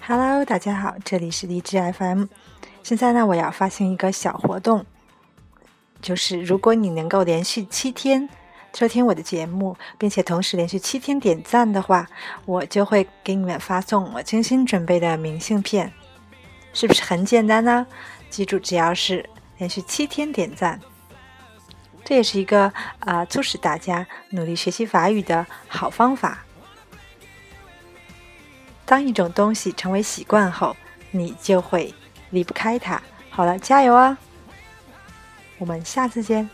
Hello，大家好，这里是荔枝 FM。现在呢，我要发行一个小活动，就是如果你能够连续七天收听我的节目，并且同时连续七天点赞的话，我就会给你们发送我精心准备的明信片。是不是很简单呢？记住，只要是连续七天点赞，这也是一个啊促使大家努力学习法语的好方法。当一种东西成为习惯后，你就会离不开它。好了，加油啊！我们下次见。